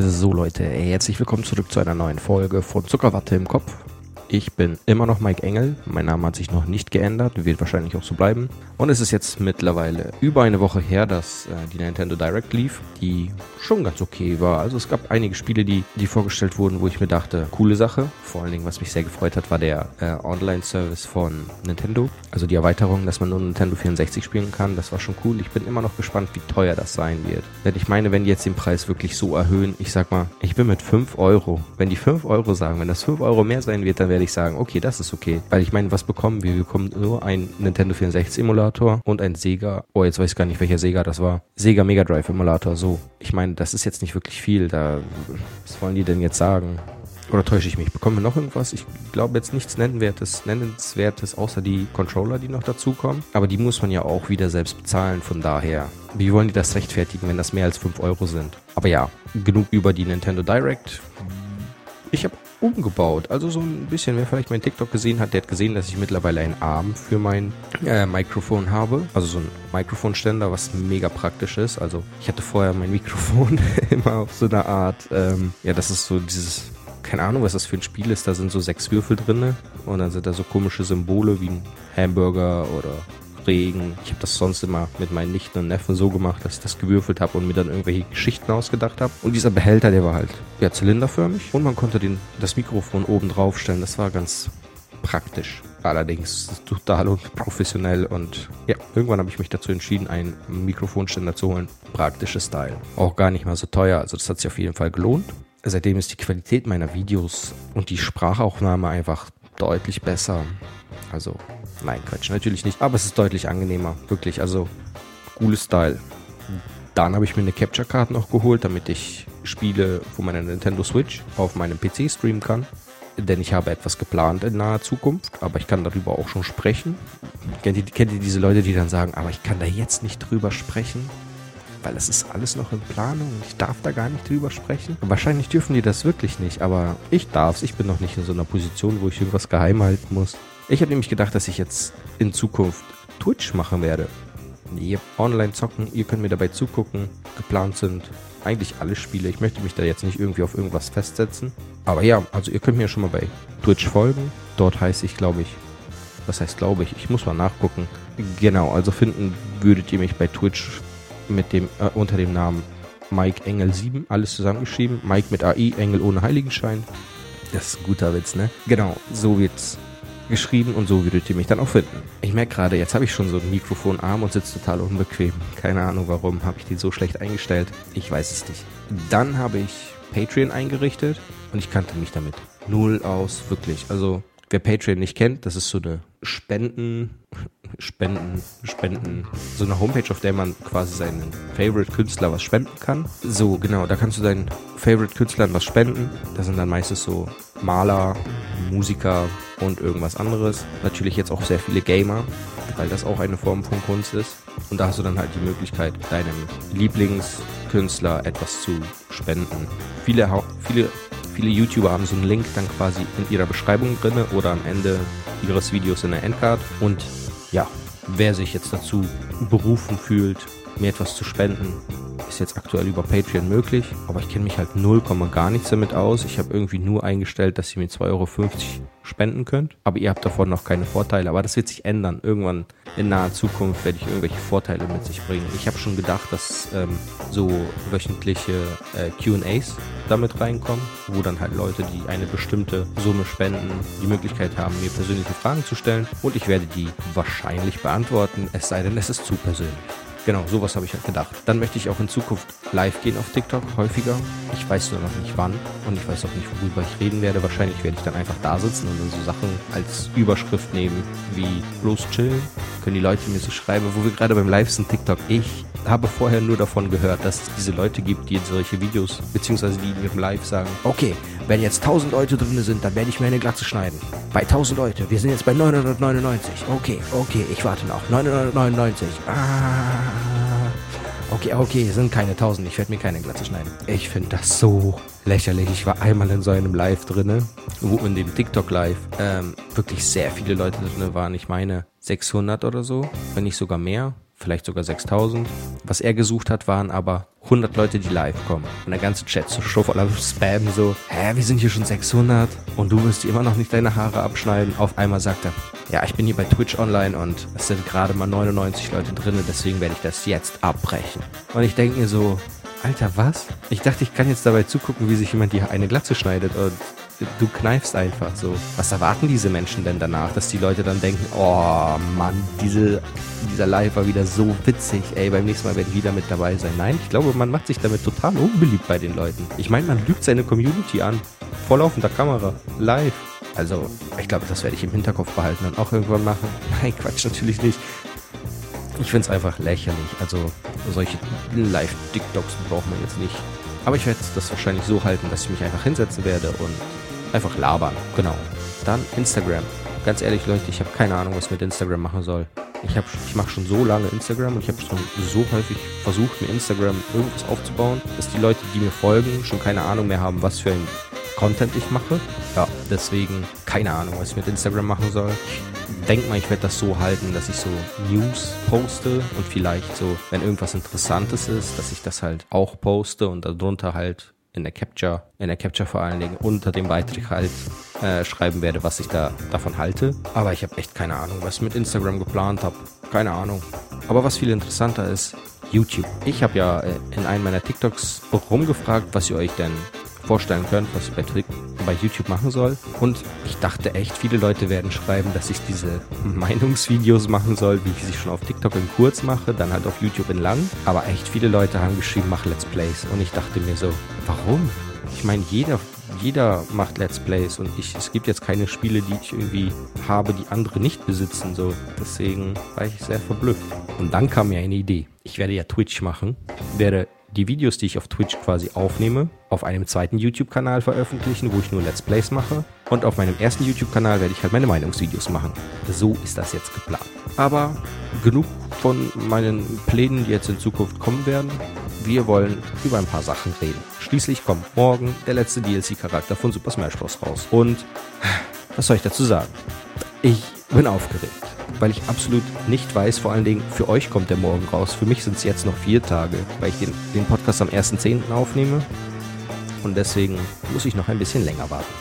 So Leute, herzlich willkommen zurück zu einer neuen Folge von Zuckerwatte im Kopf. Ich bin immer noch Mike Engel. Mein Name hat sich noch nicht geändert, wird wahrscheinlich auch so bleiben. Und es ist jetzt mittlerweile über eine Woche her, dass äh, die Nintendo Direct lief, die schon ganz okay war. Also es gab einige Spiele, die, die vorgestellt wurden, wo ich mir dachte, coole Sache. Vor allen Dingen, was mich sehr gefreut hat, war der äh, Online-Service von Nintendo. Also die Erweiterung, dass man nur Nintendo 64 spielen kann. Das war schon cool. Ich bin immer noch gespannt, wie teuer das sein wird. Denn ich meine, wenn die jetzt den Preis wirklich so erhöhen, ich sag mal, ich bin mit 5 Euro. Wenn die 5 Euro sagen, wenn das 5 Euro mehr sein wird, dann werde ich sagen, okay, das ist okay. Weil ich meine, was bekommen wir? Wir bekommen nur einen Nintendo 64 Emulator und ein Sega, oh, jetzt weiß ich gar nicht, welcher Sega das war. Sega Mega Drive Emulator, so. Ich meine, das ist jetzt nicht wirklich viel. Da, was wollen die denn jetzt sagen? Oder täusche ich mich? Bekommen wir noch irgendwas? Ich glaube jetzt nichts Nennenswertes, Nennenswertes, außer die Controller, die noch dazukommen. Aber die muss man ja auch wieder selbst bezahlen, von daher. Wie wollen die das rechtfertigen, wenn das mehr als 5 Euro sind? Aber ja, genug über die Nintendo Direct. Ich habe umgebaut. Also so ein bisschen, wer vielleicht mein TikTok gesehen hat, der hat gesehen, dass ich mittlerweile einen Arm für mein äh, Mikrofon habe. Also so ein Mikrofonständer, was mega praktisch ist. Also ich hatte vorher mein Mikrofon immer auf so einer Art, ähm, ja, das ist so dieses keine Ahnung, was das für ein Spiel ist. Da sind so sechs Würfel drin und dann sind da so komische Symbole wie ein Hamburger oder Regen. Ich habe das sonst immer mit meinen Nichten und Neffen so gemacht, dass ich das gewürfelt habe und mir dann irgendwelche Geschichten ausgedacht habe. Und dieser Behälter, der war halt ja zylinderförmig und man konnte den, das Mikrofon oben drauf stellen. Das war ganz praktisch. Allerdings total unprofessionell und ja, irgendwann habe ich mich dazu entschieden, einen Mikrofonständer zu holen. Praktisches Style. Auch gar nicht mal so teuer, also das hat sich auf jeden Fall gelohnt. Seitdem ist die Qualität meiner Videos und die Sprachaufnahme einfach deutlich besser. Also Nein, Quatsch, natürlich nicht. Aber es ist deutlich angenehmer, wirklich. Also, cooles Style. Dann habe ich mir eine Capture Card noch geholt, damit ich Spiele von meiner Nintendo Switch auf meinem PC streamen kann. Denn ich habe etwas geplant in naher Zukunft, aber ich kann darüber auch schon sprechen. Kennt ihr, kennt ihr diese Leute, die dann sagen, aber ich kann da jetzt nicht drüber sprechen? weil es ist alles noch in Planung und ich darf da gar nicht drüber sprechen. Wahrscheinlich dürfen die das wirklich nicht, aber ich darf's. Ich bin noch nicht in so einer Position, wo ich irgendwas geheim halten muss. Ich habe nämlich gedacht, dass ich jetzt in Zukunft Twitch machen werde. Ihr online zocken, ihr könnt mir dabei zugucken. Geplant sind eigentlich alle Spiele. Ich möchte mich da jetzt nicht irgendwie auf irgendwas festsetzen. Aber ja, also ihr könnt mir schon mal bei Twitch folgen. Dort heiße ich, glaube ich, was heißt glaube ich? Ich muss mal nachgucken. Genau, also finden würdet ihr mich bei Twitch mit dem äh, unter dem Namen Mike Engel 7, alles zusammengeschrieben. Mike mit AI, Engel ohne Heiligenschein. Das ist ein guter Witz, ne? Genau, so wird's geschrieben und so würdet ihr mich dann auch finden. Ich merke gerade, jetzt habe ich schon so einen Mikrofonarm und sitze total unbequem. Keine Ahnung warum, habe ich den so schlecht eingestellt. Ich weiß es nicht. Dann habe ich Patreon eingerichtet und ich kannte mich damit null aus, wirklich. Also wer Patreon nicht kennt, das ist so eine Spenden, Spenden, Spenden, so eine Homepage, auf der man quasi seinen Favorite Künstler was spenden kann. So, genau, da kannst du deinen Favorite Künstlern was spenden. Das sind dann meistens so Maler, Musiker und irgendwas anderes. Natürlich jetzt auch sehr viele Gamer, weil das auch eine Form von Kunst ist. Und da hast du dann halt die Möglichkeit, deinem Lieblingskünstler etwas zu spenden. Viele, viele, viele YouTuber haben so einen Link dann quasi in ihrer Beschreibung drin oder am Ende ihres Videos in der Endcard. Und ja, wer sich jetzt dazu berufen fühlt, mir etwas zu spenden, ist jetzt aktuell über Patreon möglich, aber ich kenne mich halt 0, gar nichts damit aus. Ich habe irgendwie nur eingestellt, dass ihr mir 2,50 Euro spenden könnt, aber ihr habt davon noch keine Vorteile. Aber das wird sich ändern. Irgendwann in naher Zukunft werde ich irgendwelche Vorteile mit sich bringen. Ich habe schon gedacht, dass ähm, so wöchentliche äh, QAs damit reinkommen, wo dann halt Leute, die eine bestimmte Summe spenden, die Möglichkeit haben, mir persönliche Fragen zu stellen und ich werde die wahrscheinlich beantworten, es sei denn, es ist zu persönlich. Genau, sowas habe ich halt gedacht. Dann möchte ich auch in Zukunft live gehen auf TikTok, häufiger. Ich weiß nur noch nicht wann und ich weiß auch nicht, worüber ich reden werde. Wahrscheinlich werde ich dann einfach da sitzen und dann so Sachen als Überschrift nehmen wie bloß chillen. Können die Leute mir so schreiben, wo wir gerade beim Live sind, TikTok. Ich habe vorher nur davon gehört, dass es diese Leute gibt, die solche Videos, beziehungsweise die in ihrem Live sagen, okay, wenn jetzt 1000 Leute drin sind, dann werde ich mir eine Glatze schneiden. Bei 1000 Leute, wir sind jetzt bei 999. Okay, okay, ich warte noch. 999. Ah. Okay, okay, sind keine 1000. Ich werde mir keine Glatze schneiden. Ich finde das so lächerlich. Ich war einmal in so einem Live drinne, wo in dem TikTok Live ähm, wirklich sehr viele Leute drin waren. Ich meine 600 oder so, wenn nicht sogar mehr. Vielleicht sogar 6000. Was er gesucht hat, waren aber 100 Leute, die live kommen. Und der ganze Chat so schon voller Spam, so, hä, wir sind hier schon 600 und du wirst dir immer noch nicht deine Haare abschneiden. Auf einmal sagt er, ja, ich bin hier bei Twitch online und es sind gerade mal 99 Leute drin, deswegen werde ich das jetzt abbrechen. Und ich denke mir so, Alter, was? Ich dachte, ich kann jetzt dabei zugucken, wie sich jemand die eine Glatze schneidet und du kneifst einfach so. Was erwarten diese Menschen denn danach, dass die Leute dann denken, oh Mann, diese, dieser Live war wieder so witzig, ey, beim nächsten Mal werde ich wieder mit dabei sein. Nein, ich glaube, man macht sich damit total unbeliebt bei den Leuten. Ich meine, man lügt seine Community an. Vor laufender Kamera. Live. Also, ich glaube, das werde ich im Hinterkopf behalten und auch irgendwann machen. Nein, Quatsch, natürlich nicht. Ich finde es einfach lächerlich. Also solche Live-TikToks braucht man jetzt nicht. Aber ich werde das wahrscheinlich so halten, dass ich mich einfach hinsetzen werde und einfach labern. Genau. Dann Instagram. Ganz ehrlich, Leute, ich habe keine Ahnung, was ich mit Instagram machen soll. Ich, ich mache schon so lange Instagram und ich habe schon so häufig versucht, mir Instagram irgendwas aufzubauen, dass die Leute, die mir folgen, schon keine Ahnung mehr haben, was für ein Content ich mache. Ja, deswegen keine Ahnung, was ich mit Instagram machen soll. Ich denke mal, ich werde das so halten, dass ich so News poste und vielleicht so, wenn irgendwas Interessantes ist, dass ich das halt auch poste und darunter halt in der Capture, in der Capture vor allen Dingen unter dem Beitrag halt äh, schreiben werde, was ich da davon halte. Aber ich habe echt keine Ahnung, was ich mit Instagram geplant habe. Keine Ahnung. Aber was viel interessanter ist, YouTube. Ich habe ja äh, in einem meiner TikToks rumgefragt, was ihr euch denn vorstellen könnt, was bei, bei YouTube machen soll. Und ich dachte echt, viele Leute werden schreiben, dass ich diese Meinungsvideos machen soll, wie ich sie schon auf TikTok in kurz mache, dann halt auf YouTube in lang. Aber echt viele Leute haben geschrieben, mach Let's Plays. Und ich dachte mir so, warum? Ich meine, jeder, jeder macht Let's Plays und ich, es gibt jetzt keine Spiele, die ich irgendwie habe, die andere nicht besitzen. So, deswegen war ich sehr verblüfft. Und dann kam mir eine Idee. Ich werde ja Twitch machen, werde die Videos, die ich auf Twitch quasi aufnehme, auf einem zweiten YouTube-Kanal veröffentlichen, wo ich nur Let's Plays mache. Und auf meinem ersten YouTube-Kanal werde ich halt meine Meinungsvideos machen. So ist das jetzt geplant. Aber genug von meinen Plänen, die jetzt in Zukunft kommen werden. Wir wollen über ein paar Sachen reden. Schließlich kommt morgen der letzte DLC-Charakter von Super Smash Bros. raus. Und was soll ich dazu sagen? Ich bin aufgeregt weil ich absolut nicht weiß, vor allen Dingen für euch kommt der morgen raus. Für mich sind es jetzt noch vier Tage, weil ich den, den Podcast am 1.10. aufnehme. Und deswegen muss ich noch ein bisschen länger warten.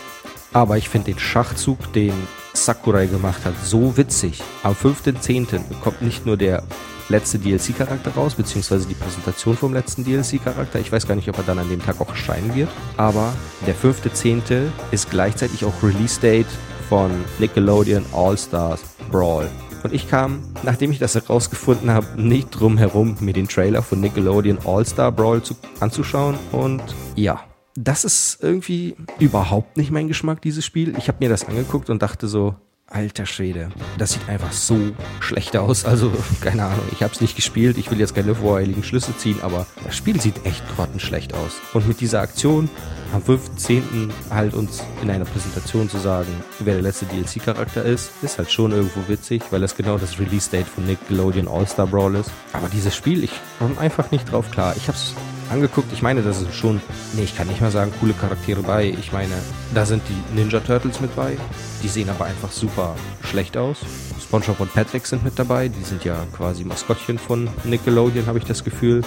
Aber ich finde den Schachzug, den Sakurai gemacht hat, so witzig. Am 5.10. kommt nicht nur der letzte DLC-Charakter raus, beziehungsweise die Präsentation vom letzten DLC-Charakter. Ich weiß gar nicht, ob er dann an dem Tag auch erscheinen wird. Aber der 5.10. ist gleichzeitig auch Release-Date von Nickelodeon All-Stars Brawl. Und ich kam, nachdem ich das herausgefunden habe, nicht drum herum, mir den Trailer von Nickelodeon All-Star Brawl zu, anzuschauen. Und ja, das ist irgendwie überhaupt nicht mein Geschmack, dieses Spiel. Ich habe mir das angeguckt und dachte so, Alter Schwede, das sieht einfach so schlecht aus. Also, keine Ahnung, ich habe es nicht gespielt. Ich will jetzt keine voreiligen Schlüsse ziehen, aber das Spiel sieht echt grottenschlecht aus. Und mit dieser Aktion am 15. halt uns in einer Präsentation zu sagen, wer der letzte DLC-Charakter ist, ist halt schon irgendwo witzig, weil das genau das Release-Date von Nickelodeon All-Star Brawl ist. Aber dieses Spiel, ich komme einfach nicht drauf klar. Ich habe es angeguckt. Ich meine, das ist schon, nee, ich kann nicht mal sagen, coole Charaktere bei. Ich meine, da sind die Ninja Turtles mit bei. Die sehen aber einfach super schlecht aus. SpongeBob und Patrick sind mit dabei. Die sind ja quasi Maskottchen von Nickelodeon, habe ich das Gefühl.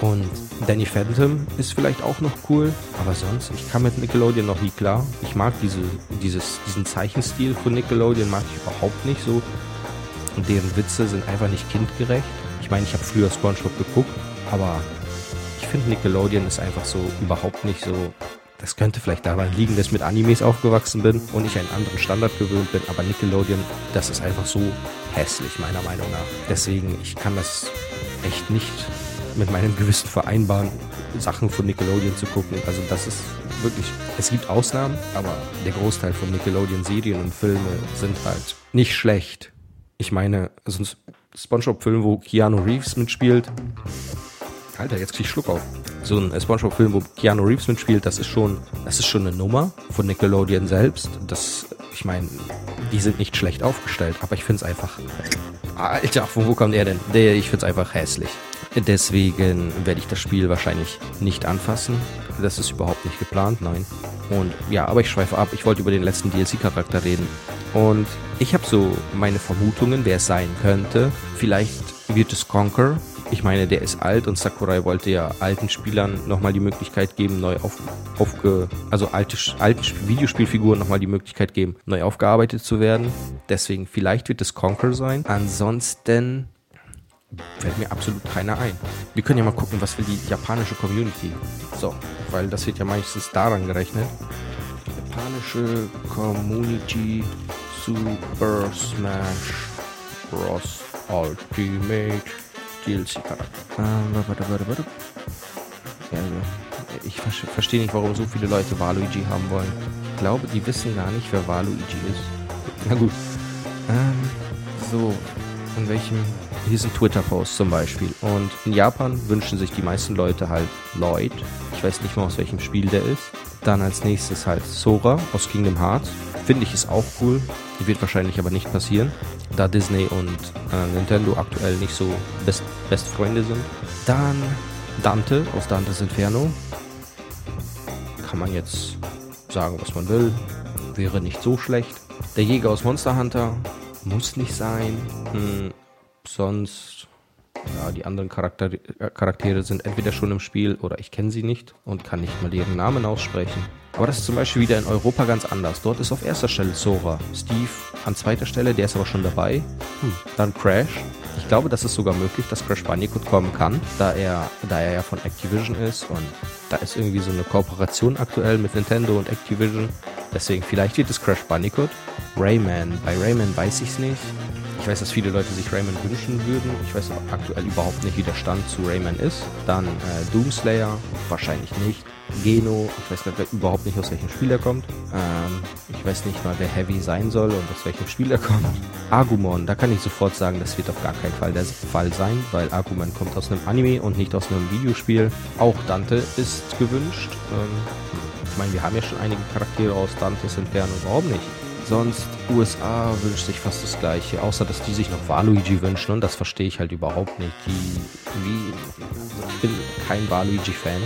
Und Danny Phantom ist vielleicht auch noch cool, aber sonst, ich kam mit Nickelodeon noch nie klar. Ich mag diese, dieses, diesen Zeichenstil von Nickelodeon, mag ich überhaupt nicht so. Und deren Witze sind einfach nicht kindgerecht. Ich meine, ich habe früher SpongeBob geguckt, aber ich finde Nickelodeon ist einfach so überhaupt nicht so. Das könnte vielleicht daran liegen, dass ich mit Animes aufgewachsen bin und ich einen anderen Standard gewöhnt bin, aber Nickelodeon, das ist einfach so hässlich, meiner Meinung nach. Deswegen, ich kann das echt nicht mit meinem Gewissen vereinbaren, Sachen von Nickelodeon zu gucken. Also das ist wirklich, es gibt Ausnahmen, aber der Großteil von Nickelodeon-Serien und Filme sind halt nicht schlecht. Ich meine, so ein Spongebob-Film, wo Keanu Reeves mitspielt, Alter, jetzt krieg ich Schluck auf. So ein Spongebob-Film, wo Keanu Reeves mitspielt, das ist schon, das ist schon eine Nummer von Nickelodeon selbst. Das, ich meine, die sind nicht schlecht aufgestellt, aber ich find's einfach, Alter, von wo kommt er denn? Ich find's einfach hässlich. Deswegen werde ich das Spiel wahrscheinlich nicht anfassen. Das ist überhaupt nicht geplant, nein. Und ja, aber ich schweife ab. Ich wollte über den letzten DLC-Charakter reden. Und ich habe so meine Vermutungen, wer es sein könnte. Vielleicht wird es Conquer. Ich meine, der ist alt und Sakurai wollte ja alten Spielern nochmal die Möglichkeit geben, neu auf, aufge, also alte, alten Videospielfiguren nochmal die Möglichkeit geben, neu aufgearbeitet zu werden. Deswegen, vielleicht wird es Conquer sein. Ansonsten fällt mir absolut keiner ein. Wir können ja mal gucken, was will die japanische Community. So, weil das wird ja meistens daran gerechnet. Japanische Community Super Smash Bros. Ultimate DLC-Charakter. Ähm, ich verstehe nicht, warum so viele Leute Waluigi haben wollen. Ich glaube, die wissen gar nicht, wer Waluigi ist. Na gut. Ähm, so, in welchem. Hier sind Twitter-Posts zum Beispiel. Und in Japan wünschen sich die meisten Leute halt Lloyd. Ich weiß nicht mal, aus welchem Spiel der ist. Dann als nächstes halt Sora aus Kingdom Hearts. Finde ich ist auch cool. Wird wahrscheinlich aber nicht passieren, da Disney und äh, Nintendo aktuell nicht so Best, Best Freunde sind. Dann Dante aus Dantes Inferno. Kann man jetzt sagen, was man will. Wäre nicht so schlecht. Der Jäger aus Monster Hunter muss nicht sein. Hm, sonst, ja, die anderen Charakter äh, Charaktere sind entweder schon im Spiel oder ich kenne sie nicht und kann nicht mal ihren Namen aussprechen. Aber das ist zum Beispiel wieder in Europa ganz anders. Dort ist auf erster Stelle Sora, Steve an zweiter Stelle, der ist aber schon dabei. Hm. Dann Crash. Ich glaube, das ist sogar möglich, dass Crash Bandicoot kommen kann, da er, da er ja von Activision ist und da ist irgendwie so eine Kooperation aktuell mit Nintendo und Activision. Deswegen, vielleicht wird es Crash Bandicoot. Rayman. Bei Rayman weiß ich es nicht. Ich weiß, dass viele Leute sich Rayman wünschen würden. Ich weiß aktuell überhaupt nicht, wie der Stand zu Rayman ist. Dann äh, Doomslayer. Wahrscheinlich nicht. Geno, ich weiß grad überhaupt nicht, aus welchem Spiel er kommt. Ähm, ich weiß nicht mal, wer Heavy sein soll und aus welchem Spiel er kommt. Agumon, da kann ich sofort sagen, das wird auf gar keinen Fall der Fall sein, weil Agumon kommt aus einem Anime und nicht aus einem Videospiel. Auch Dante ist gewünscht. Ähm, ich meine, wir haben ja schon einige Charaktere aus Dantes Inferno, warum nicht? Sonst, USA wünscht sich fast das gleiche, außer dass die sich noch Waluigi wünschen und das verstehe ich halt überhaupt nicht. Die, wie, ich bin kein Waluigi-Fan,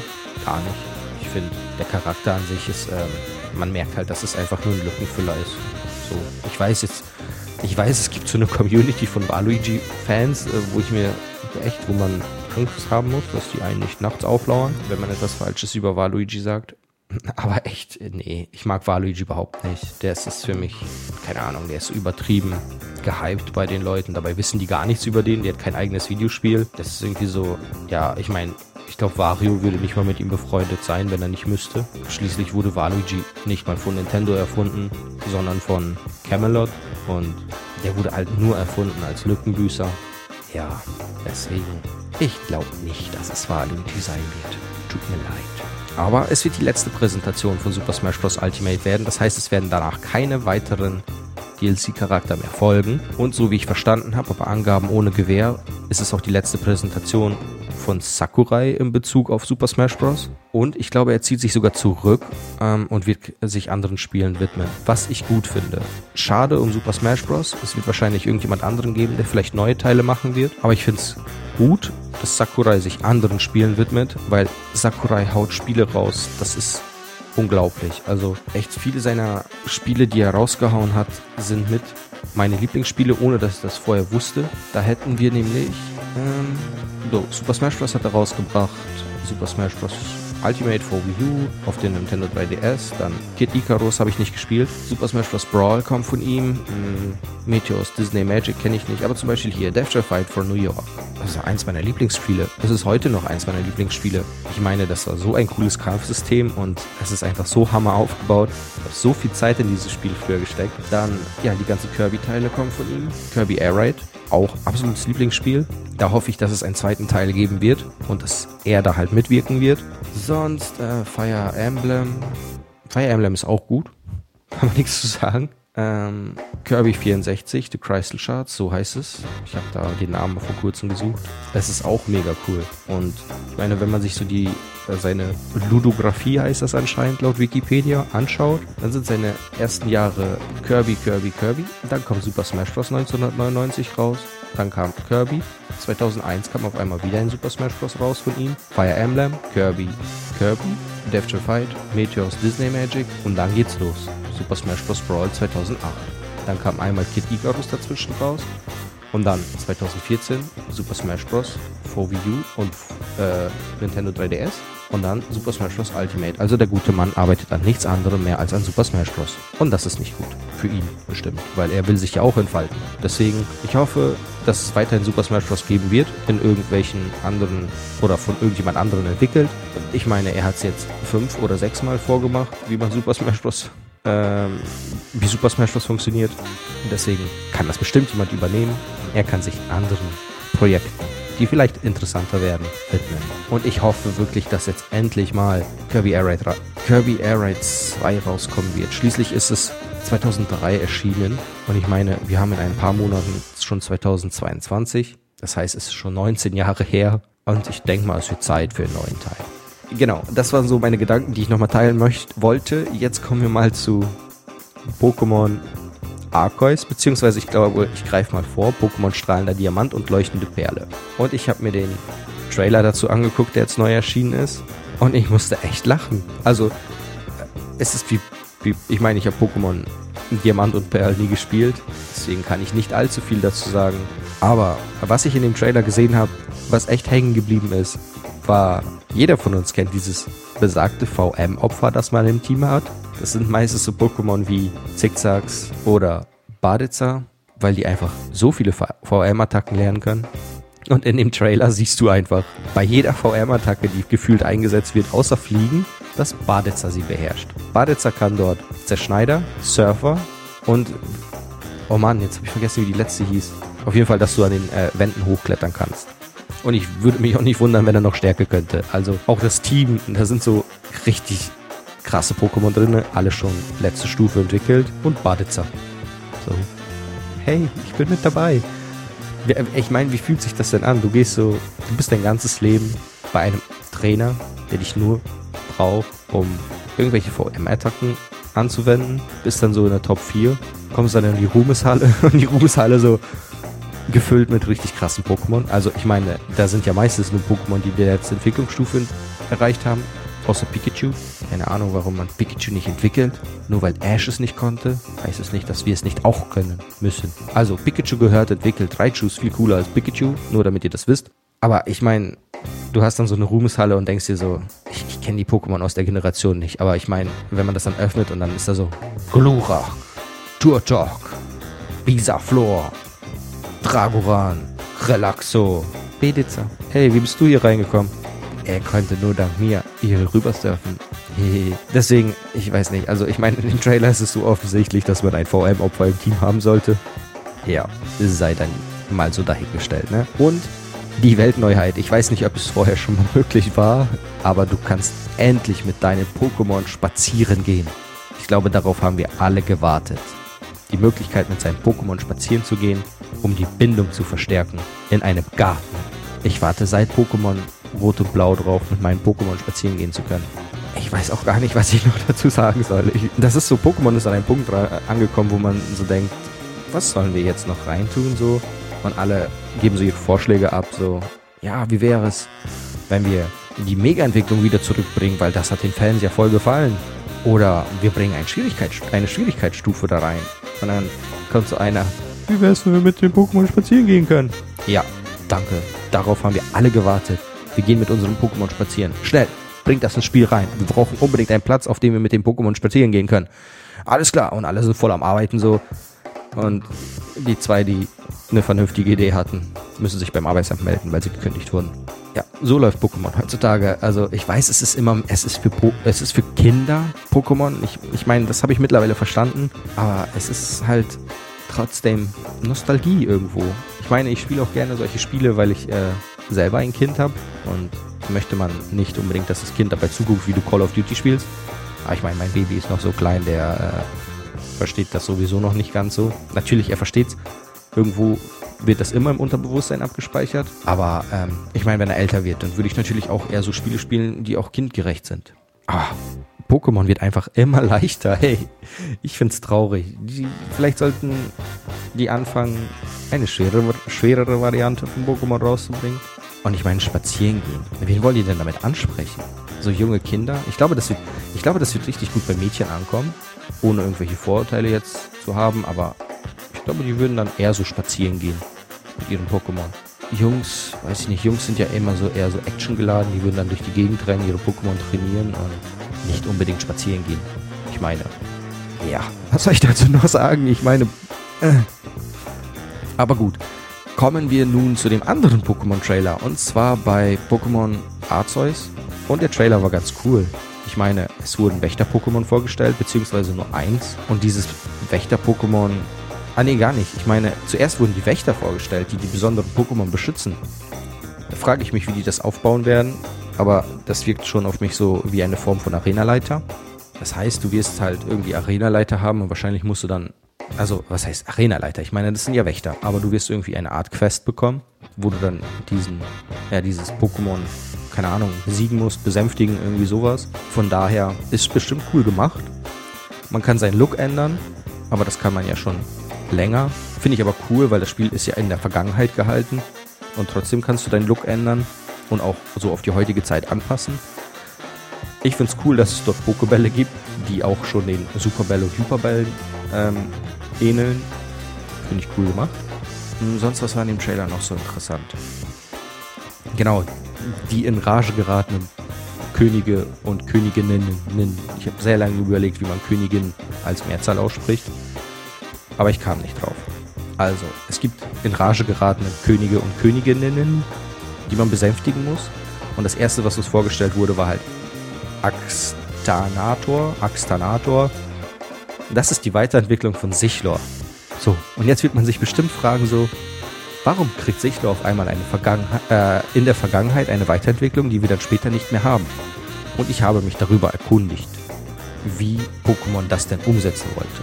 gar nicht finde, der Charakter an sich ist, ähm, man merkt halt, dass es einfach nur ein Lückenfüller ist. So, ich weiß jetzt, ich weiß, es gibt so eine Community von Waluigi-Fans, äh, wo ich mir echt, wo man Angst haben muss, dass die einen nicht nachts auflauern, wenn man etwas Falsches über Waluigi sagt. Aber echt, nee, ich mag Waluigi überhaupt nicht. Der ist, ist für mich, keine Ahnung, der ist übertrieben gehypt bei den Leuten. Dabei wissen die gar nichts über den. Der hat kein eigenes Videospiel. Das ist irgendwie so, ja, ich meine, ich glaube, Wario würde nicht mal mit ihm befreundet sein, wenn er nicht müsste. Schließlich wurde Waluigi nicht mal von Nintendo erfunden, sondern von Camelot. Und der wurde halt nur erfunden als Lückenbüßer. Ja, deswegen. Ich glaube nicht, dass es Waluigi sein wird. Tut mir leid. Aber es wird die letzte Präsentation von Super Smash Bros. Ultimate werden. Das heißt, es werden danach keine weiteren DLC-Charakter mehr folgen. Und so wie ich verstanden habe, aber Angaben ohne Gewähr, ist es auch die letzte Präsentation von Sakurai in Bezug auf Super Smash Bros. Und ich glaube, er zieht sich sogar zurück ähm, und wird sich anderen Spielen widmen, was ich gut finde. Schade um Super Smash Bros. Es wird wahrscheinlich irgendjemand anderen geben, der vielleicht neue Teile machen wird. Aber ich finde es gut, dass Sakurai sich anderen Spielen widmet, weil Sakurai haut Spiele raus. Das ist unglaublich. Also echt viele seiner Spiele, die er rausgehauen hat, sind mit meine Lieblingsspiele, ohne dass ich das vorher wusste. Da hätten wir nämlich ähm, so, Super Smash Bros. hat er rausgebracht. Super Smash Bros. Ultimate for Wii U auf den Nintendo 3DS. Dann Kid Icarus habe ich nicht gespielt. Super Smash Bros. Brawl kommt von ihm. Hm, Meteors Disney Magic kenne ich nicht. Aber zum Beispiel hier Death Fight for New York. Das ist eins meiner Lieblingsspiele. Es ist heute noch eins meiner Lieblingsspiele. Ich meine, das war so ein cooles Kampfsystem und es ist einfach so hammer aufgebaut. Ich habe so viel Zeit in dieses Spiel früher gesteckt. Dann, ja, die ganzen Kirby-Teile kommen von ihm. Kirby Air Ride auch absolutes Lieblingsspiel. Da hoffe ich, dass es einen zweiten Teil geben wird und dass er da halt mitwirken wird. Sonst äh, Fire Emblem. Fire Emblem ist auch gut. Kann man nichts zu sagen. Ähm, Kirby 64, The Crystal Shards, so heißt es. Ich habe da den Namen vor kurzem gesucht. Es ist auch mega cool. Und ich meine, wenn man sich so die äh, seine Ludografie heißt das anscheinend laut Wikipedia anschaut, dann sind seine ersten Jahre Kirby, Kirby, Kirby. Dann kommt Super Smash Bros. 1999 raus. Dann kam Kirby. 2001 kam auf einmal wieder ein Super Smash Bros. raus von ihm. Fire Emblem, Kirby, Kirby, Death Joy Fight, Meteors Disney Magic und dann geht's los. Super Smash Bros. Brawl 2008. Dann kam einmal Kid Icarus dazwischen raus. Und dann 2014 Super Smash Bros. für Wii U und äh, Nintendo 3DS. Und dann Super Smash Bros. Ultimate. Also der gute Mann arbeitet an nichts anderem mehr als an Super Smash Bros. Und das ist nicht gut. Für ihn bestimmt. Weil er will sich ja auch entfalten. Deswegen, ich hoffe, dass es weiterhin Super Smash Bros. geben wird. In irgendwelchen anderen oder von irgendjemand anderen entwickelt. Ich meine, er hat es jetzt fünf oder sechs Mal vorgemacht, wie man Super Smash Bros. Ähm, wie Super Smash Bros. funktioniert. Und deswegen kann das bestimmt jemand übernehmen. Er kann sich anderen Projekten die vielleicht interessanter werden, widmen. Und ich hoffe wirklich, dass jetzt endlich mal Kirby Air Raid, Kirby Air Raid 2 rauskommen wird. Schließlich ist es 2003 erschienen und ich meine, wir haben in ein paar Monaten schon 2022. Das heißt, es ist schon 19 Jahre her und ich denke mal, es wird Zeit für einen neuen Teil. Genau, das waren so meine Gedanken, die ich nochmal teilen möchte, wollte. Jetzt kommen wir mal zu Pokémon Arceus, beziehungsweise ich glaube, ich greife mal vor, Pokémon strahlender Diamant und leuchtende Perle. Und ich habe mir den Trailer dazu angeguckt, der jetzt neu erschienen ist. Und ich musste echt lachen. Also, äh, es ist wie, wie ich meine, ich habe Pokémon Diamant und Perle nie gespielt. Deswegen kann ich nicht allzu viel dazu sagen. Aber was ich in dem Trailer gesehen habe, was echt hängen geblieben ist, war, jeder von uns kennt dieses besagte VM-Opfer, das man im Team hat. Das sind meistens so Pokémon wie Zickzacks oder Baditzer, weil die einfach so viele VM-Attacken lernen können. Und in dem Trailer siehst du einfach bei jeder VM-Attacke, die gefühlt eingesetzt wird, außer Fliegen, dass Baditzer sie beherrscht. Baditzer kann dort Zerschneider, Surfer und oh Mann, jetzt habe ich vergessen, wie die letzte hieß. Auf jeden Fall, dass du an den äh, Wänden hochklettern kannst. Und ich würde mich auch nicht wundern, wenn er noch Stärke könnte. Also auch das Team, da sind so richtig krasse Pokémon drin, alle schon letzte Stufe entwickelt und Baditzer. So, hey, ich bin mit dabei. Ich meine, wie fühlt sich das denn an? Du gehst so, du bist dein ganzes Leben bei einem Trainer, der dich nur braucht, um irgendwelche VM-Attacken anzuwenden, bist dann so in der Top 4, kommst dann in die Ruhmeshalle und die Ruhmeshalle so gefüllt mit richtig krassen Pokémon. Also ich meine, da sind ja meistens nur Pokémon, die die letzte Entwicklungsstufe erreicht haben außer Pikachu. Keine Ahnung, warum man Pikachu nicht entwickelt. Nur weil Ash es nicht konnte, heißt es nicht, dass wir es nicht auch können müssen. Also, Pikachu gehört entwickelt. Raichu ist viel cooler als Pikachu, nur damit ihr das wisst. Aber ich meine, du hast dann so eine Ruhmeshalle und denkst dir so, ich, ich kenne die Pokémon aus der Generation nicht. Aber ich meine, wenn man das dann öffnet und dann ist da so Glurak, Turtok, Bisaflor, Dragoran, Relaxo, Beditzer. Hey, wie bist du hier reingekommen? er konnte nur dank mir hier rübersurfen. Deswegen, ich weiß nicht, also ich meine, in dem Trailer ist es so offensichtlich, dass man ein VM-Opfer im Team haben sollte. Ja, sei dann mal so dahingestellt, ne? Und die Weltneuheit. Ich weiß nicht, ob es vorher schon mal möglich war, aber du kannst endlich mit deinen Pokémon spazieren gehen. Ich glaube, darauf haben wir alle gewartet. Die Möglichkeit, mit seinem Pokémon spazieren zu gehen, um die Bindung zu verstärken in einem Garten. Ich warte seit Pokémon Rot und Blau drauf, mit meinen Pokémon spazieren gehen zu können. Ich weiß auch gar nicht, was ich noch dazu sagen soll. Ich, das ist so, Pokémon ist an einem Punkt angekommen, wo man so denkt, was sollen wir jetzt noch reintun so? Und alle geben so ihre Vorschläge ab, so, ja, wie wäre es, wenn wir die Mega-Entwicklung wieder zurückbringen, weil das hat den Fans ja voll gefallen. Oder wir bringen eine, Schwierigkeit, eine Schwierigkeitsstufe da rein. Und dann kommt so einer, wie wär's, wenn wir mit dem Pokémon spazieren gehen können? Ja, danke. Darauf haben wir alle gewartet. Wir gehen mit unserem Pokémon spazieren. Schnell, bringt das ins Spiel rein. Wir brauchen unbedingt einen Platz, auf dem wir mit dem Pokémon spazieren gehen können. Alles klar. Und alle sind voll am Arbeiten so. Und die zwei, die eine vernünftige Idee hatten, müssen sich beim Arbeitsamt melden, weil sie gekündigt wurden. Ja, so läuft Pokémon heutzutage. Also ich weiß, es ist immer, es ist für po es ist für Kinder Pokémon. Ich, ich meine, das habe ich mittlerweile verstanden, aber es ist halt trotzdem Nostalgie irgendwo. Ich meine, ich spiele auch gerne solche Spiele, weil ich äh, selber ein Kind habe und möchte man nicht unbedingt, dass das Kind dabei zuguckt, wie du Call of Duty spielst. Aber ich meine, mein Baby ist noch so klein, der äh, versteht das sowieso noch nicht ganz so. Natürlich, er versteht's. Irgendwo wird das immer im Unterbewusstsein abgespeichert. Aber ähm, ich meine, wenn er älter wird, dann würde ich natürlich auch eher so Spiele spielen, die auch kindgerecht sind. Ah, Pokémon wird einfach immer leichter. Hey, ich find's traurig. Die, vielleicht sollten die anfangen, eine schwerere, schwerere Variante von Pokémon rauszubringen. Und ich meine, spazieren gehen. Wen wollen die denn damit ansprechen? So junge Kinder? Ich glaube, das wird, ich glaube, das wird richtig gut bei Mädchen ankommen. Ohne irgendwelche Vorurteile jetzt zu haben, aber ich glaube, die würden dann eher so spazieren gehen. mit ihren Pokémon. Jungs, weiß ich nicht, Jungs sind ja immer so eher so actiongeladen, die würden dann durch die Gegend rennen, ihre Pokémon trainieren und nicht unbedingt spazieren gehen. Ich meine, ja, was soll ich dazu noch sagen? Ich meine, äh. aber gut. Kommen wir nun zu dem anderen Pokémon-Trailer und zwar bei Pokémon Arceus und der Trailer war ganz cool. Ich meine, es wurden Wächter-Pokémon vorgestellt, beziehungsweise nur eins. Und dieses Wächter-Pokémon. Ah, nee, gar nicht. Ich meine, zuerst wurden die Wächter vorgestellt, die die besonderen Pokémon beschützen. Da frage ich mich, wie die das aufbauen werden. Aber das wirkt schon auf mich so wie eine Form von Arenaleiter. Das heißt, du wirst halt irgendwie Arenaleiter haben und wahrscheinlich musst du dann. Also, was heißt Arenaleiter? Ich meine, das sind ja Wächter. Aber du wirst irgendwie eine Art Quest bekommen, wo du dann diesen, ja, dieses Pokémon keine Ahnung, besiegen musst, besänftigen, irgendwie sowas. Von daher ist bestimmt cool gemacht. Man kann seinen Look ändern, aber das kann man ja schon länger. Finde ich aber cool, weil das Spiel ist ja in der Vergangenheit gehalten und trotzdem kannst du deinen Look ändern und auch so auf die heutige Zeit anpassen. Ich finde es cool, dass es dort Pokebälle gibt, die auch schon den Superbell und Hyperbällen ähm, ähneln. Finde ich cool gemacht. Und hm, sonst was war in dem Trailer noch so interessant? Genau, die in Rage geratenen Könige und Königinnen. Ich habe sehr lange überlegt, wie man Königin als Mehrzahl ausspricht, aber ich kam nicht drauf. Also, es gibt in Rage geratene Könige und Königinnen, die man besänftigen muss. Und das erste, was uns vorgestellt wurde, war halt Axtanator. Axtanator. Das ist die Weiterentwicklung von Sichlor. So, und jetzt wird man sich bestimmt fragen, so, Warum kriegt Sichtler auf einmal eine äh, in der Vergangenheit eine Weiterentwicklung, die wir dann später nicht mehr haben? Und ich habe mich darüber erkundigt, wie Pokémon das denn umsetzen wollte.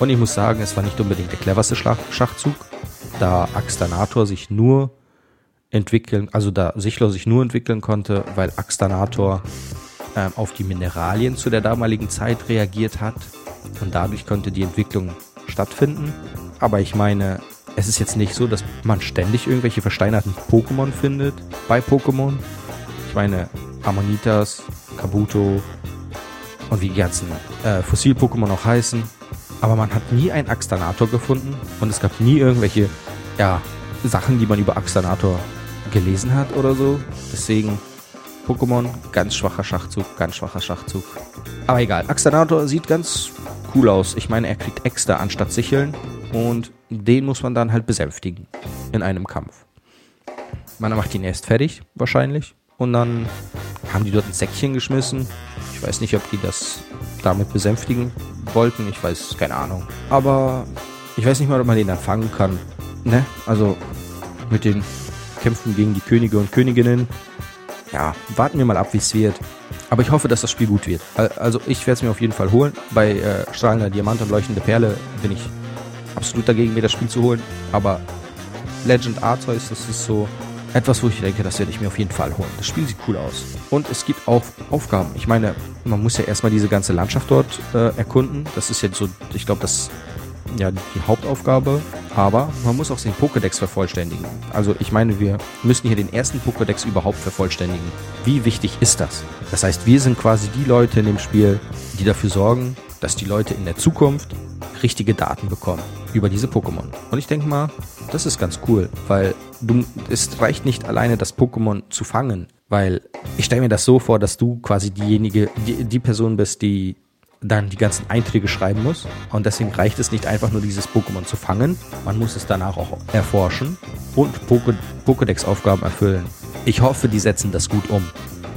Und ich muss sagen, es war nicht unbedingt der cleverste Schachzug, da Axtanator sich nur entwickeln, also da Sichler sich nur entwickeln konnte, weil Axtanator äh, auf die Mineralien zu der damaligen Zeit reagiert hat und dadurch konnte die Entwicklung stattfinden. Aber ich meine, es ist jetzt nicht so, dass man ständig irgendwelche versteinerten Pokémon findet bei Pokémon. Ich meine, Ammonitas, Kabuto und wie die ganzen äh, Fossil-Pokémon auch heißen. Aber man hat nie einen Axtanator gefunden und es gab nie irgendwelche ja, Sachen, die man über Axtanator gelesen hat oder so. Deswegen Pokémon, ganz schwacher Schachzug, ganz schwacher Schachzug. Aber egal, Axtanator sieht ganz cool aus. Ich meine, er kriegt extra anstatt Sicheln und den muss man dann halt besänftigen in einem Kampf. Man macht ihn erst fertig, wahrscheinlich. Und dann haben die dort ein Säckchen geschmissen. Ich weiß nicht, ob die das damit besänftigen wollten. Ich weiß, keine Ahnung. Aber ich weiß nicht mal, ob man den dann fangen kann. Ne? Also mit den Kämpfen gegen die Könige und Königinnen. Ja, warten wir mal ab, wie es wird. Aber ich hoffe, dass das Spiel gut wird. Also ich werde es mir auf jeden Fall holen. Bei äh, strahlender Diamant und leuchtende Perle bin ich absolut dagegen, mir das Spiel zu holen. Aber Legend Arceus, das ist so etwas, wo ich denke, das werde ich mir auf jeden Fall holen. Das Spiel sieht cool aus. Und es gibt auch Aufgaben. Ich meine, man muss ja erstmal diese ganze Landschaft dort äh, erkunden. Das ist jetzt so, ich glaube, das ja die Hauptaufgabe. Aber man muss auch den Pokédex vervollständigen. Also ich meine, wir müssen hier den ersten Pokédex überhaupt vervollständigen. Wie wichtig ist das? Das heißt, wir sind quasi die Leute in dem Spiel, die dafür sorgen, dass die Leute in der Zukunft richtige Daten bekommen über diese Pokémon. Und ich denke mal, das ist ganz cool, weil du, es reicht nicht alleine, das Pokémon zu fangen, weil ich stelle mir das so vor, dass du quasi diejenige, die, die Person bist, die dann die ganzen Einträge schreiben muss. Und deswegen reicht es nicht einfach nur dieses Pokémon zu fangen. Man muss es danach auch erforschen und Pokédex-Aufgaben erfüllen. Ich hoffe, die setzen das gut um.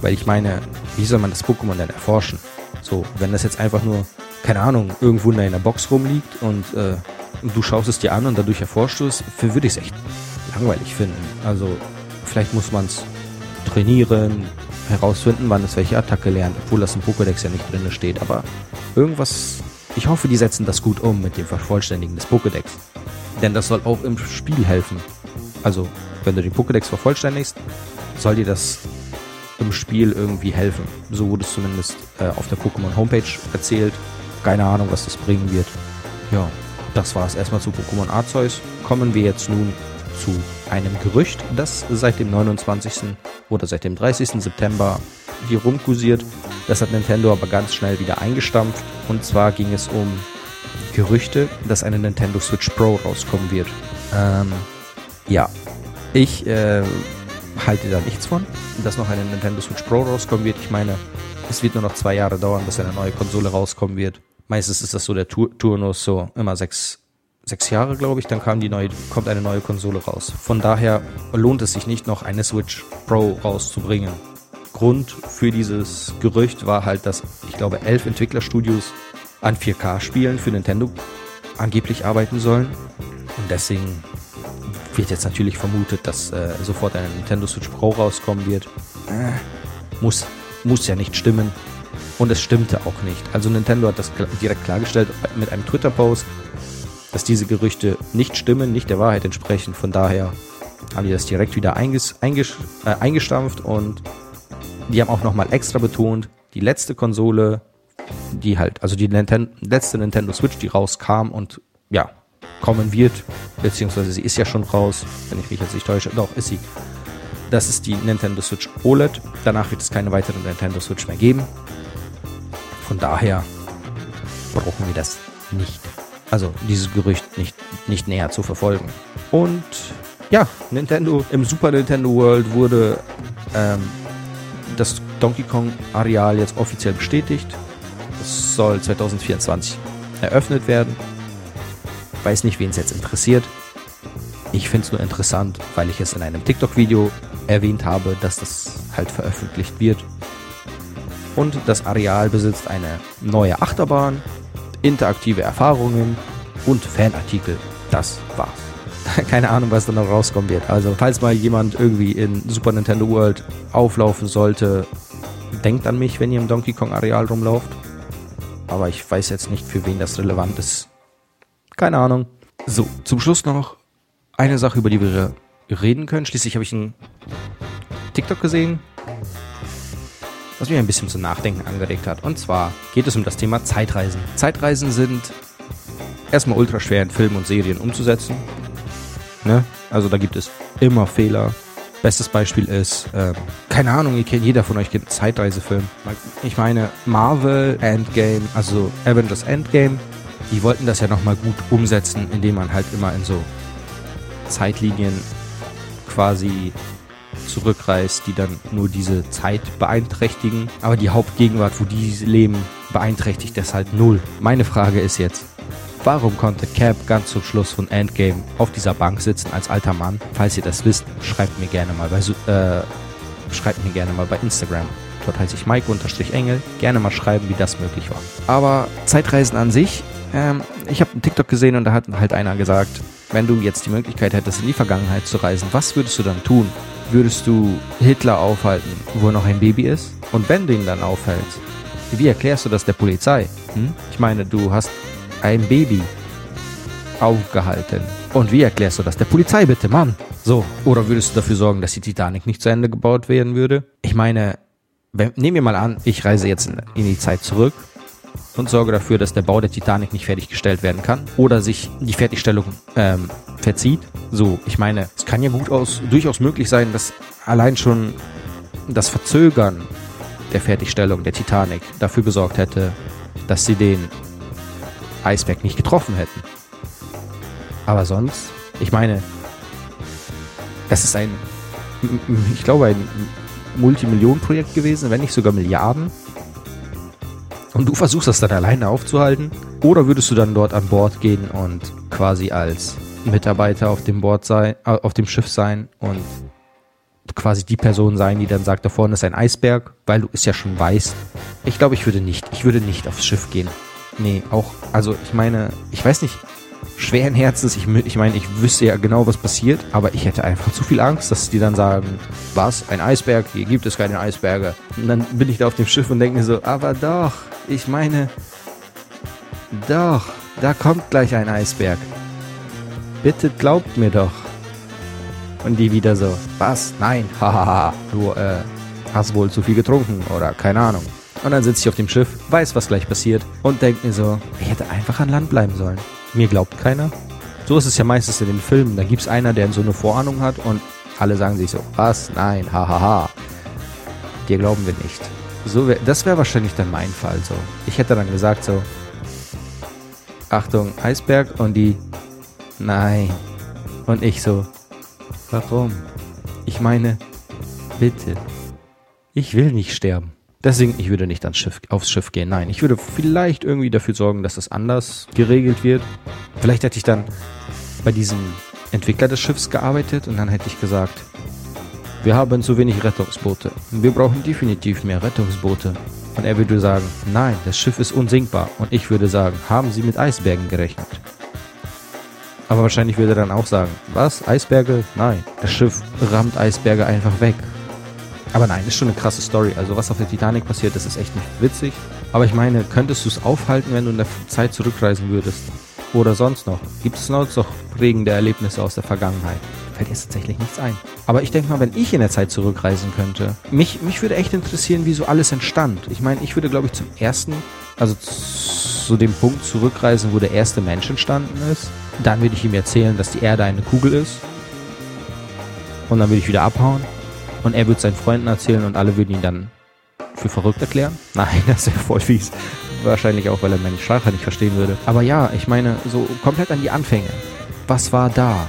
Weil ich meine, wie soll man das Pokémon denn erforschen? So, wenn das jetzt einfach nur keine Ahnung, irgendwo in einer Box rumliegt und äh, du schaust es dir an und dadurch erforscht es, würde ich es echt langweilig finden. Also vielleicht muss man es trainieren, herausfinden, wann es welche Attacke lernt, obwohl das im Pokédex ja nicht drin steht. Aber irgendwas, ich hoffe, die setzen das gut um mit dem Vervollständigen des Pokédex. Denn das soll auch im Spiel helfen. Also, wenn du den Pokédex vervollständigst, soll dir das im Spiel irgendwie helfen. So wurde es zumindest äh, auf der Pokémon Homepage erzählt keine Ahnung, was das bringen wird. Ja, das war es erstmal zu Pokémon Arceus. Kommen wir jetzt nun zu einem Gerücht, das seit dem 29. oder seit dem 30. September hier rumkursiert. Das hat Nintendo aber ganz schnell wieder eingestampft. Und zwar ging es um Gerüchte, dass eine Nintendo Switch Pro rauskommen wird. Ähm, Ja, ich äh, halte da nichts von, dass noch eine Nintendo Switch Pro rauskommen wird. Ich meine, es wird nur noch zwei Jahre dauern, bis eine neue Konsole rauskommen wird. Meistens ist das so der Turnus, so immer sechs, sechs Jahre, glaube ich, dann kam die neue, kommt eine neue Konsole raus. Von daher lohnt es sich nicht noch eine Switch Pro rauszubringen. Grund für dieses Gerücht war halt, dass ich glaube elf Entwicklerstudios an 4K-Spielen für Nintendo angeblich arbeiten sollen. Und deswegen wird jetzt natürlich vermutet, dass äh, sofort eine Nintendo Switch Pro rauskommen wird. Äh, muss, muss ja nicht stimmen. Und es stimmte auch nicht. Also Nintendo hat das direkt klargestellt mit einem Twitter-Post, dass diese Gerüchte nicht stimmen, nicht der Wahrheit entsprechen. Von daher haben die das direkt wieder einges, einges, äh, eingestampft und die haben auch nochmal extra betont, die letzte Konsole, die halt, also die Ninten letzte Nintendo Switch, die rauskam und ja, kommen wird, beziehungsweise sie ist ja schon raus, wenn ich mich jetzt nicht täusche. Doch, ist sie. Das ist die Nintendo Switch OLED. Danach wird es keine weitere Nintendo Switch mehr geben. Von daher brauchen wir das nicht. Also dieses Gerücht nicht, nicht näher zu verfolgen. Und ja, Nintendo im Super Nintendo World wurde ähm, das Donkey Kong Areal jetzt offiziell bestätigt. Es soll 2024 eröffnet werden. Weiß nicht, wen es jetzt interessiert. Ich finde es nur interessant, weil ich es in einem TikTok-Video erwähnt habe, dass das halt veröffentlicht wird. Und das Areal besitzt eine neue Achterbahn, interaktive Erfahrungen und Fanartikel. Das war's. Keine Ahnung, was dann noch rauskommen wird. Also, falls mal jemand irgendwie in Super Nintendo World auflaufen sollte, denkt an mich, wenn ihr im Donkey Kong Areal rumlauft. Aber ich weiß jetzt nicht, für wen das relevant ist. Keine Ahnung. So, zum Schluss noch eine Sache, über die wir reden können. Schließlich habe ich einen TikTok gesehen, was mich ein bisschen zum Nachdenken angeregt hat. Und zwar geht es um das Thema Zeitreisen. Zeitreisen sind erstmal ultra schwer in Filmen und Serien umzusetzen. Ne? Also da gibt es immer Fehler. Bestes Beispiel ist, ähm, keine Ahnung, ihr kennt, jeder von euch kennt einen Zeitreisefilm. Ich meine, Marvel Endgame, also Avengers Endgame, die wollten das ja nochmal gut umsetzen, indem man halt immer in so Zeitlinien quasi zurückreist, die dann nur diese Zeit beeinträchtigen. Aber die Hauptgegenwart, wo die leben, beeinträchtigt das halt null. Meine Frage ist jetzt, warum konnte Cap ganz zum Schluss von Endgame auf dieser Bank sitzen als alter Mann? Falls ihr das wisst, schreibt mir gerne mal bei, äh, schreibt mir gerne mal bei Instagram. Dort heiße ich Mike-Engel. Gerne mal schreiben, wie das möglich war. Aber Zeitreisen an sich, ähm, ich habe einen TikTok gesehen und da hat halt einer gesagt, wenn du jetzt die Möglichkeit hättest, in die Vergangenheit zu reisen, was würdest du dann tun? Würdest du Hitler aufhalten, wo er noch ein Baby ist? Und wenn du ihn dann aufhältst, wie erklärst du das der Polizei? Hm? Ich meine, du hast ein Baby aufgehalten. Und wie erklärst du das der Polizei bitte, Mann? So, oder würdest du dafür sorgen, dass die Titanic nicht zu Ende gebaut werden würde? Ich meine, wenn, nehmen wir mal an, ich reise jetzt in, in die Zeit zurück und sorge dafür, dass der Bau der Titanic nicht fertiggestellt werden kann oder sich die Fertigstellung ähm, verzieht. So, ich meine, es kann ja gut aus, durchaus möglich sein, dass allein schon das Verzögern der Fertigstellung der Titanic dafür gesorgt hätte, dass sie den Eisberg nicht getroffen hätten. Aber sonst, ich meine, das ist ein, ich glaube, ein Multimillionenprojekt gewesen, wenn nicht sogar Milliarden. Und du versuchst das dann alleine aufzuhalten? Oder würdest du dann dort an Bord gehen und quasi als Mitarbeiter auf dem Bord sein, äh, auf dem Schiff sein und quasi die Person sein, die dann sagt, da vorne ist ein Eisberg, weil du es ja schon weißt. Ich glaube, ich würde nicht, ich würde nicht aufs Schiff gehen. Nee, auch, also ich meine, ich weiß nicht, schweren Herzens, ich, ich meine, ich wüsste ja genau, was passiert, aber ich hätte einfach zu viel Angst, dass die dann sagen, was, ein Eisberg, hier gibt es keine Eisberge. Und dann bin ich da auf dem Schiff und denke mir so, aber doch, ich meine, doch, da kommt gleich ein Eisberg. Bitte glaubt mir doch. Und die wieder so, was? Nein, hahaha, du äh, hast wohl zu viel getrunken oder keine Ahnung. Und dann sitze ich auf dem Schiff, weiß, was gleich passiert und denke mir so, ich hätte einfach an Land bleiben sollen. Mir glaubt keiner. So ist es ja meistens in den Filmen. Da gibt es einer, der so eine Vorahnung hat und alle sagen sich so, was? Nein, hahaha. Dir glauben wir nicht. So wär, das wäre wahrscheinlich dann mein Fall so. Ich hätte dann gesagt so, Achtung, Eisberg und die, nein. Und ich so, Warum? Ich meine, bitte. Ich will nicht sterben. Deswegen, ich würde nicht ans Schiff, aufs Schiff gehen. Nein, ich würde vielleicht irgendwie dafür sorgen, dass das anders geregelt wird. Vielleicht hätte ich dann bei diesem Entwickler des Schiffs gearbeitet und dann hätte ich gesagt, wir haben zu wenig Rettungsboote. Wir brauchen definitiv mehr Rettungsboote. Und er würde sagen, nein, das Schiff ist unsinkbar. Und ich würde sagen, haben Sie mit Eisbergen gerechnet? Aber wahrscheinlich würde er dann auch sagen, was? Eisberge? Nein. Das Schiff rammt Eisberge einfach weg. Aber nein, ist schon eine krasse Story. Also was auf der Titanic passiert, das ist echt nicht witzig. Aber ich meine, könntest du es aufhalten, wenn du in der Zeit zurückreisen würdest? Oder sonst noch? Gibt es sonst noch prägende Erlebnisse aus der Vergangenheit? Fällt jetzt tatsächlich nichts ein. Aber ich denke mal, wenn ich in der Zeit zurückreisen könnte, mich, mich würde echt interessieren, wie so alles entstand. Ich meine, ich würde, glaube ich, zum ersten, also zu dem Punkt zurückreisen, wo der erste Mensch entstanden ist. Dann würde ich ihm erzählen, dass die Erde eine Kugel ist. Und dann würde ich wieder abhauen. Und er würde seinen Freunden erzählen und alle würden ihn dann für verrückt erklären. Nein, das wäre voll fies. Wahrscheinlich auch, weil er meine Sprache nicht verstehen würde. Aber ja, ich meine, so komplett an die Anfänge. Was war da?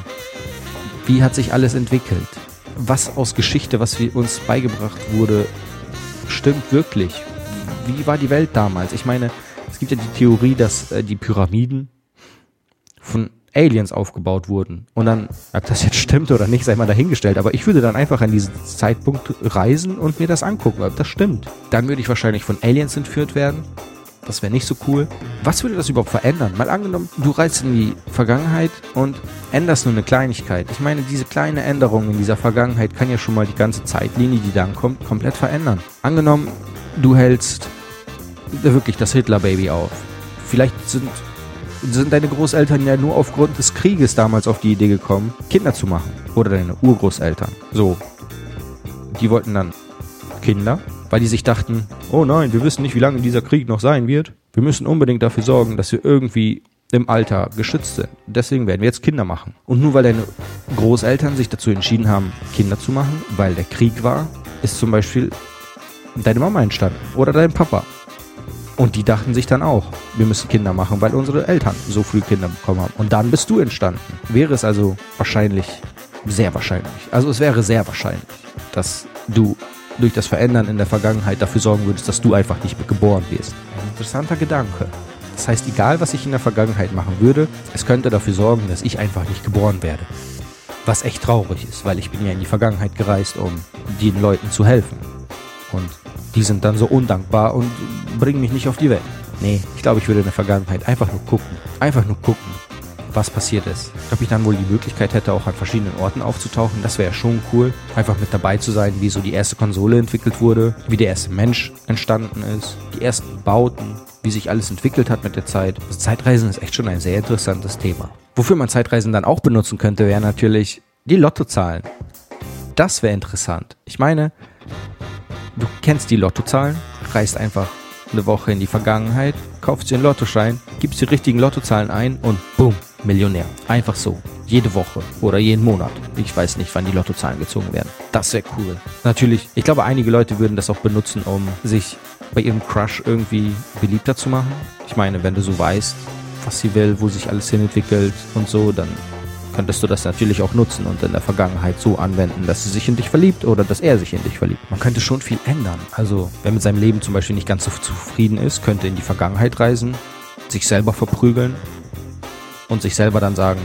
Wie hat sich alles entwickelt? Was aus Geschichte, was uns beigebracht wurde, stimmt wirklich? Wie war die Welt damals? Ich meine, es gibt ja die Theorie, dass äh, die Pyramiden von Aliens aufgebaut wurden. Und dann, ob das jetzt stimmt oder nicht, sei mal dahingestellt. Aber ich würde dann einfach an diesen Zeitpunkt reisen und mir das angucken, ob das stimmt. Dann würde ich wahrscheinlich von Aliens entführt werden. Das wäre nicht so cool. Was würde das überhaupt verändern? Mal angenommen, du reist in die Vergangenheit und änderst nur eine Kleinigkeit. Ich meine, diese kleine Änderung in dieser Vergangenheit kann ja schon mal die ganze Zeitlinie, die dann kommt, komplett verändern. Angenommen, du hältst wirklich das Hitler-Baby auf. Vielleicht sind sind deine Großeltern ja nur aufgrund des Krieges damals auf die Idee gekommen, Kinder zu machen. Oder deine Urgroßeltern. So. Die wollten dann Kinder, weil die sich dachten, oh nein, wir wissen nicht, wie lange dieser Krieg noch sein wird. Wir müssen unbedingt dafür sorgen, dass wir irgendwie im Alter geschützt sind. Deswegen werden wir jetzt Kinder machen. Und nur weil deine Großeltern sich dazu entschieden haben, Kinder zu machen, weil der Krieg war, ist zum Beispiel deine Mama entstanden oder dein Papa und die dachten sich dann auch, wir müssen Kinder machen, weil unsere Eltern so früh Kinder bekommen haben. Und dann bist du entstanden. Wäre es also wahrscheinlich, sehr wahrscheinlich, also es wäre sehr wahrscheinlich, dass du durch das Verändern in der Vergangenheit dafür sorgen würdest, dass du einfach nicht mehr geboren wirst. Ein interessanter Gedanke. Das heißt, egal was ich in der Vergangenheit machen würde, es könnte dafür sorgen, dass ich einfach nicht geboren werde. Was echt traurig ist, weil ich bin ja in die Vergangenheit gereist, um den Leuten zu helfen. Und die sind dann so undankbar und bringen mich nicht auf die Welt. Nee, ich glaube, ich würde in der Vergangenheit einfach nur gucken. Einfach nur gucken, was passiert ist. Ob ich dann wohl die Möglichkeit hätte, auch an verschiedenen Orten aufzutauchen, das wäre schon cool. Einfach mit dabei zu sein, wie so die erste Konsole entwickelt wurde, wie der erste Mensch entstanden ist, die ersten Bauten, wie sich alles entwickelt hat mit der Zeit. Also Zeitreisen ist echt schon ein sehr interessantes Thema. Wofür man Zeitreisen dann auch benutzen könnte, wäre natürlich die Lottozahlen. Das wäre interessant. Ich meine, du kennst die Lottozahlen, reist einfach eine Woche in die Vergangenheit, kaufst dir einen Lottoschein, gibst die richtigen Lottozahlen ein und bumm, Millionär. Einfach so. Jede Woche oder jeden Monat. Ich weiß nicht, wann die Lottozahlen gezogen werden. Das wäre cool. Natürlich, ich glaube, einige Leute würden das auch benutzen, um sich bei ihrem Crush irgendwie beliebter zu machen. Ich meine, wenn du so weißt, was sie will, wo sich alles hin entwickelt und so, dann könntest du das natürlich auch nutzen und in der Vergangenheit so anwenden, dass sie sich in dich verliebt oder dass er sich in dich verliebt. Man könnte schon viel ändern. Also, wer mit seinem Leben zum Beispiel nicht ganz so zufrieden ist, könnte in die Vergangenheit reisen, sich selber verprügeln und sich selber dann sagen,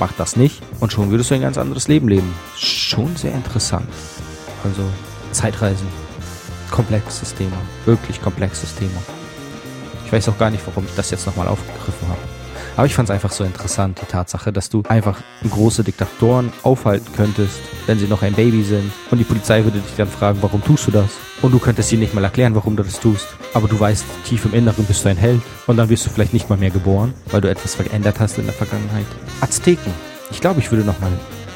mach das nicht und schon würdest du ein ganz anderes Leben leben. Schon sehr interessant. Also, Zeitreisen. Komplexes Thema. Wirklich komplexes Thema. Ich weiß auch gar nicht, warum ich das jetzt nochmal aufgegriffen habe. Aber ich fand es einfach so interessant, die Tatsache, dass du einfach große Diktatoren aufhalten könntest, wenn sie noch ein Baby sind. Und die Polizei würde dich dann fragen, warum tust du das? Und du könntest ihnen nicht mal erklären, warum du das tust. Aber du weißt, tief im Inneren bist du ein Held. Und dann wirst du vielleicht nicht mal mehr geboren, weil du etwas verändert hast in der Vergangenheit. Azteken. Ich glaube, ich würde nochmal,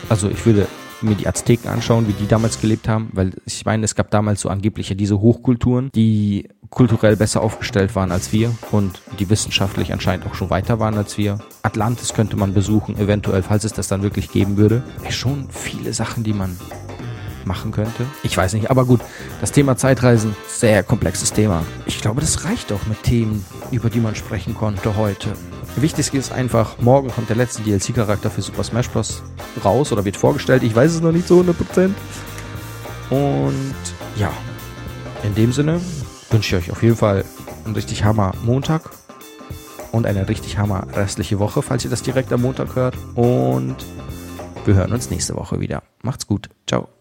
also ich würde mir die Azteken anschauen, wie die damals gelebt haben, weil ich meine, es gab damals so angeblich ja diese Hochkulturen, die kulturell besser aufgestellt waren als wir und die wissenschaftlich anscheinend auch schon weiter waren als wir. Atlantis könnte man besuchen, eventuell, falls es das dann wirklich geben würde. Ja, schon viele Sachen, die man machen könnte. Ich weiß nicht, aber gut, das Thema Zeitreisen, sehr komplexes Thema. Ich glaube, das reicht auch mit Themen, über die man sprechen konnte heute. Wichtig ist einfach, morgen kommt der letzte DLC-Charakter für Super Smash Bros. raus oder wird vorgestellt. Ich weiß es noch nicht zu 100%. Und ja, in dem Sinne wünsche ich euch auf jeden Fall einen richtig Hammer Montag und eine richtig Hammer restliche Woche, falls ihr das direkt am Montag hört. Und wir hören uns nächste Woche wieder. Macht's gut. Ciao.